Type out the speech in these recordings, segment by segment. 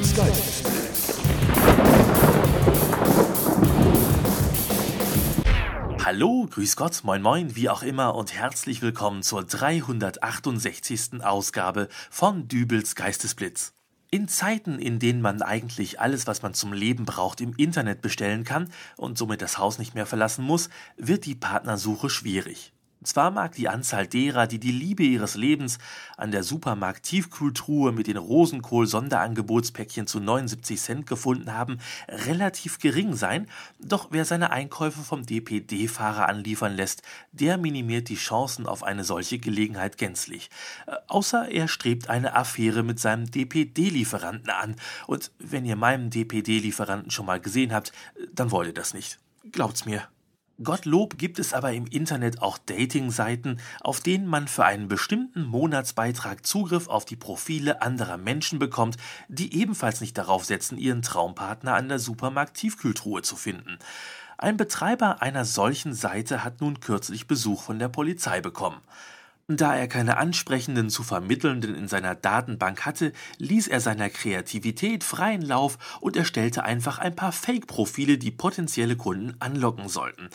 Geistesblitz. Hallo, grüß Gott, moin moin, wie auch immer und herzlich willkommen zur 368. Ausgabe von Dübels Geistesblitz. In Zeiten, in denen man eigentlich alles, was man zum Leben braucht, im Internet bestellen kann und somit das Haus nicht mehr verlassen muss, wird die Partnersuche schwierig. Zwar mag die Anzahl derer, die die Liebe ihres Lebens an der Supermarkt-Tiefkühltruhe mit den Rosenkohl-Sonderangebotspäckchen zu 79 Cent gefunden haben, relativ gering sein, doch wer seine Einkäufe vom DPD-Fahrer anliefern lässt, der minimiert die Chancen auf eine solche Gelegenheit gänzlich. Äh, außer er strebt eine Affäre mit seinem DPD-Lieferanten an. Und wenn ihr meinen DPD-Lieferanten schon mal gesehen habt, dann wollt ihr das nicht. Glaubt's mir. Gottlob gibt es aber im Internet auch Dating-Seiten, auf denen man für einen bestimmten Monatsbeitrag Zugriff auf die Profile anderer Menschen bekommt, die ebenfalls nicht darauf setzen, ihren Traumpartner an der Supermarkt-Tiefkühltruhe zu finden. Ein Betreiber einer solchen Seite hat nun kürzlich Besuch von der Polizei bekommen. Da er keine ansprechenden zu vermittelnden in seiner Datenbank hatte, ließ er seiner Kreativität freien Lauf und erstellte einfach ein paar Fake-Profile, die potenzielle Kunden anlocken sollten.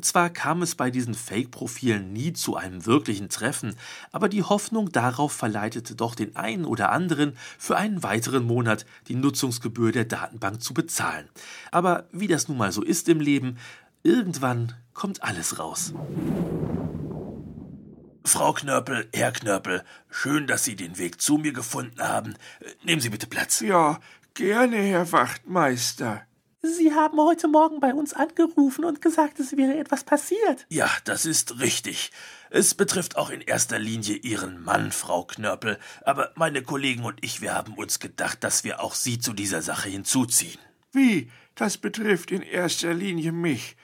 Zwar kam es bei diesen Fake-Profilen nie zu einem wirklichen Treffen, aber die Hoffnung darauf verleitete doch den einen oder anderen, für einen weiteren Monat die Nutzungsgebühr der Datenbank zu bezahlen. Aber wie das nun mal so ist im Leben, irgendwann kommt alles raus. Frau Knörpel, Herr Knörpel, schön, dass Sie den Weg zu mir gefunden haben. Nehmen Sie bitte Platz. Ja, gerne, Herr Wachtmeister. Sie haben heute Morgen bei uns angerufen und gesagt, es wäre etwas passiert. Ja, das ist richtig. Es betrifft auch in erster Linie Ihren Mann, Frau Knörpel, aber meine Kollegen und ich, wir haben uns gedacht, dass wir auch Sie zu dieser Sache hinzuziehen. Wie? Das betrifft in erster Linie mich.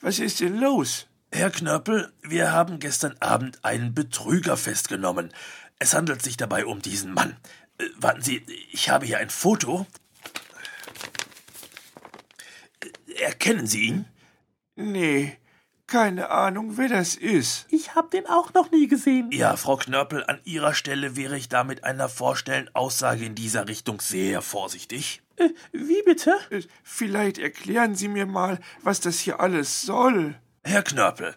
Was ist denn los? Herr Knörpel, wir haben gestern Abend einen Betrüger festgenommen. Es handelt sich dabei um diesen Mann. Äh, warten Sie, ich habe hier ein Foto. Äh, erkennen Sie ihn? Nee, keine Ahnung, wer das ist. Ich hab den auch noch nie gesehen. Ja, Frau Knörpel, an Ihrer Stelle wäre ich da mit einer vorstellen Aussage in dieser Richtung sehr vorsichtig. Äh, wie bitte? Äh, Vielleicht erklären Sie mir mal, was das hier alles soll. Herr Knörpel,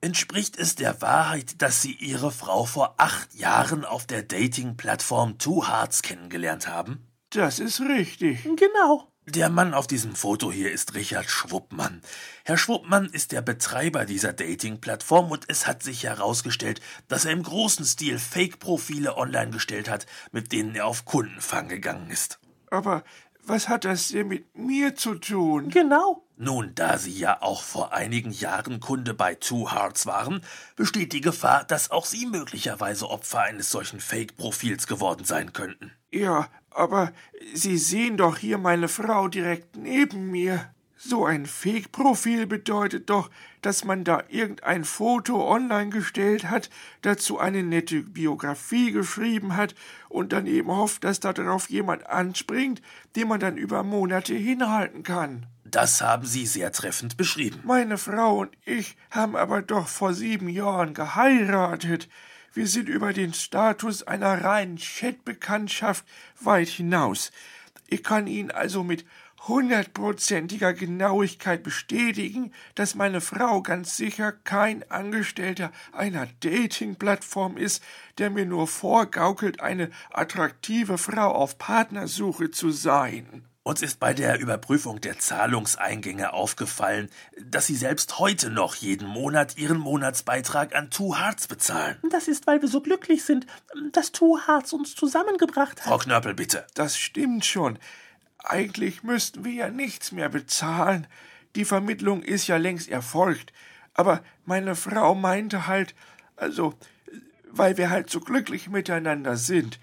entspricht es der Wahrheit, dass Sie Ihre Frau vor acht Jahren auf der Dating-Plattform Two Hearts kennengelernt haben? Das ist richtig. Genau. Der Mann auf diesem Foto hier ist Richard Schwuppmann. Herr Schwuppmann ist der Betreiber dieser Dating-Plattform und es hat sich herausgestellt, dass er im großen Stil Fake-Profile online gestellt hat, mit denen er auf Kundenfang gegangen ist. Aber was hat das denn mit mir zu tun? Genau. Nun, da Sie ja auch vor einigen Jahren Kunde bei Two Hearts waren, besteht die Gefahr, dass auch Sie möglicherweise Opfer eines solchen Fake-Profils geworden sein könnten. Ja, aber Sie sehen doch hier meine Frau direkt neben mir. So ein Fake-Profil bedeutet doch, dass man da irgendein Foto online gestellt hat, dazu eine nette Biografie geschrieben hat und dann eben hofft, dass darauf jemand anspringt, den man dann über Monate hinhalten kann. Das haben Sie sehr treffend beschrieben. Meine Frau und ich haben aber doch vor sieben Jahren geheiratet. Wir sind über den Status einer reinen Chatbekanntschaft weit hinaus. Ich kann Ihnen also mit hundertprozentiger Genauigkeit bestätigen, dass meine Frau ganz sicher kein Angestellter einer Dating-Plattform ist, der mir nur vorgaukelt, eine attraktive Frau auf Partnersuche zu sein. Uns ist bei der Überprüfung der Zahlungseingänge aufgefallen, dass Sie selbst heute noch jeden Monat Ihren Monatsbeitrag an Two Hearts bezahlen. Das ist, weil wir so glücklich sind, dass Two Hearts uns zusammengebracht hat. Frau Knörpel, bitte. Das stimmt schon. Eigentlich müssten wir ja nichts mehr bezahlen. Die Vermittlung ist ja längst erfolgt. Aber meine Frau meinte halt, also, weil wir halt so glücklich miteinander sind,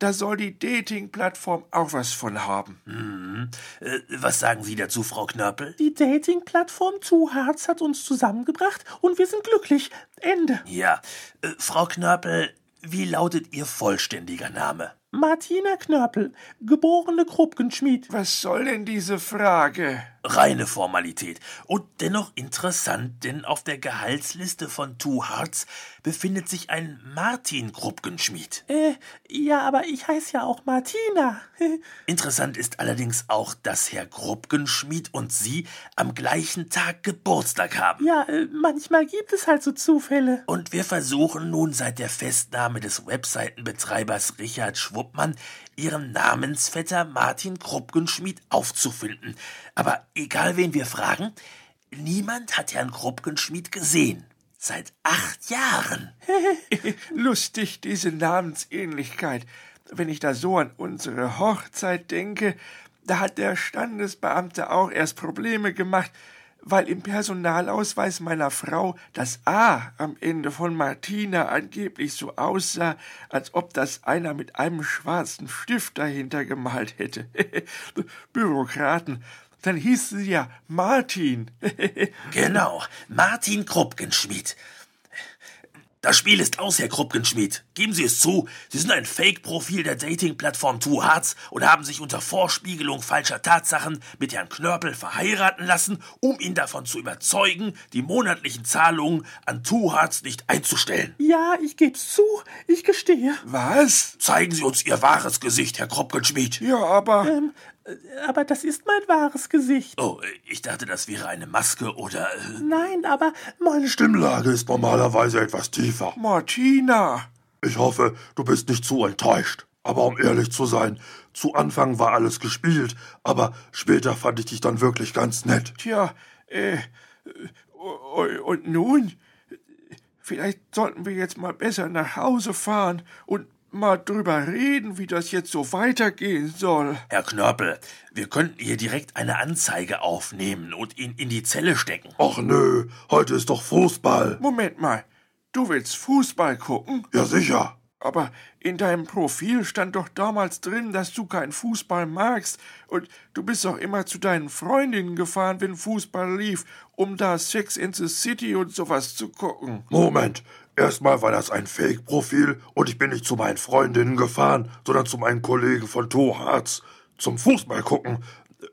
da soll die Dating-Plattform auch was von haben. Mhm. Äh, was sagen Sie dazu, Frau Knörpel? Die Dating-Plattform Two Hearts hat uns zusammengebracht und wir sind glücklich. Ende. Ja. Äh, Frau Knörpel, wie lautet Ihr vollständiger Name? Martina Knörpel, geborene Kruppgenschmied. Was soll denn diese Frage? reine Formalität. Und dennoch interessant, denn auf der Gehaltsliste von Two Hearts befindet sich ein Martin Krupkenschmied. Äh, ja, aber ich heiße ja auch Martina. Interessant ist allerdings auch, dass Herr Krupkenschmied und Sie am gleichen Tag Geburtstag haben. ja, äh, manchmal gibt es halt so Zufälle. Und wir versuchen nun seit der Festnahme des Webseitenbetreibers Richard Schwuppmann, ihren Namensvetter Martin Krupkenschmied aufzufinden. Aber egal wen wir fragen, niemand hat Herrn Krupkenschmied gesehen. Seit acht Jahren. Lustig, diese Namensähnlichkeit. Wenn ich da so an unsere Hochzeit denke, da hat der Standesbeamte auch erst Probleme gemacht, weil im Personalausweis meiner Frau das A am Ende von Martina angeblich so aussah, als ob das einer mit einem schwarzen Stift dahinter gemalt hätte. Bürokraten. Dann hieß sie ja Martin. Genau, Martin Krupkenschmied. Das Spiel ist aus, Herr Krupkenschmied. Geben Sie es zu, Sie sind ein Fake-Profil der Dating-Plattform Two Hearts und haben sich unter Vorspiegelung falscher Tatsachen mit Herrn Knörpel verheiraten lassen, um ihn davon zu überzeugen, die monatlichen Zahlungen an Two Hearts nicht einzustellen. Ja, ich geb's zu, ich gestehe. Was? Zeigen Sie uns Ihr wahres Gesicht, Herr Krupkenschmied. Ja, aber. Ähm, äh, aber das ist mein wahres Gesicht. Oh, ich dachte, das wäre eine Maske oder... Äh, Nein, aber meine Stimmlage ist normalerweise etwas tiefer. Martina. Ich hoffe, du bist nicht zu enttäuscht. Aber um ehrlich zu sein, zu Anfang war alles gespielt, aber später fand ich dich dann wirklich ganz nett. Tja, äh, äh, und nun? Vielleicht sollten wir jetzt mal besser nach Hause fahren und mal drüber reden, wie das jetzt so weitergehen soll. Herr Knörpel, wir könnten hier direkt eine Anzeige aufnehmen und ihn in die Zelle stecken. Ach nö, heute ist doch Fußball. Moment mal, du willst Fußball gucken? Ja sicher. Aber in deinem Profil stand doch damals drin, dass du keinen Fußball magst. Und du bist doch immer zu deinen Freundinnen gefahren, wenn Fußball lief, um da Sex in the City und sowas zu gucken. Moment. Erstmal war das ein Fake-Profil und ich bin nicht zu meinen Freundinnen gefahren, sondern zu meinen Kollegen von Toharz. Zum Fußball gucken.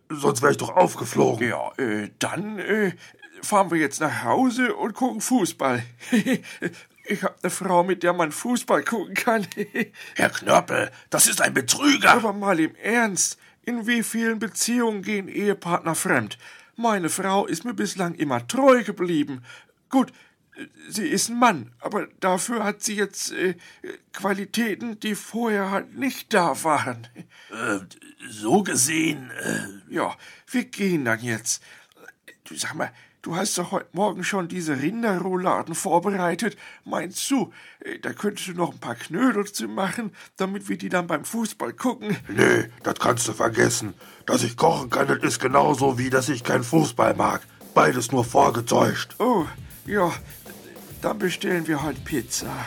Sonst wäre ich doch aufgeflogen. Ja, äh, dann äh, fahren wir jetzt nach Hause und gucken Fußball. ich hab ne Frau, mit der man Fußball gucken kann. Herr Knörpel, das ist ein Betrüger. Aber mal im Ernst, in wie vielen Beziehungen gehen Ehepartner fremd? Meine Frau ist mir bislang immer treu geblieben. Gut, sie ist ein Mann, aber dafür hat sie jetzt äh, Qualitäten, die vorher halt nicht da waren. Äh, so gesehen, äh, Ja, wir gehen dann jetzt. Du sag mal, du hast doch heute Morgen schon diese Rinderrouladen vorbereitet. Meinst du, äh, da könntest du noch ein paar Knödel zu machen, damit wir die dann beim Fußball gucken? Nee, das kannst du vergessen. Dass ich kochen kann, das ist genauso wie, dass ich keinen Fußball mag. Beides nur vorgetäuscht. Oh, ja, dann bestellen wir halt Pizza.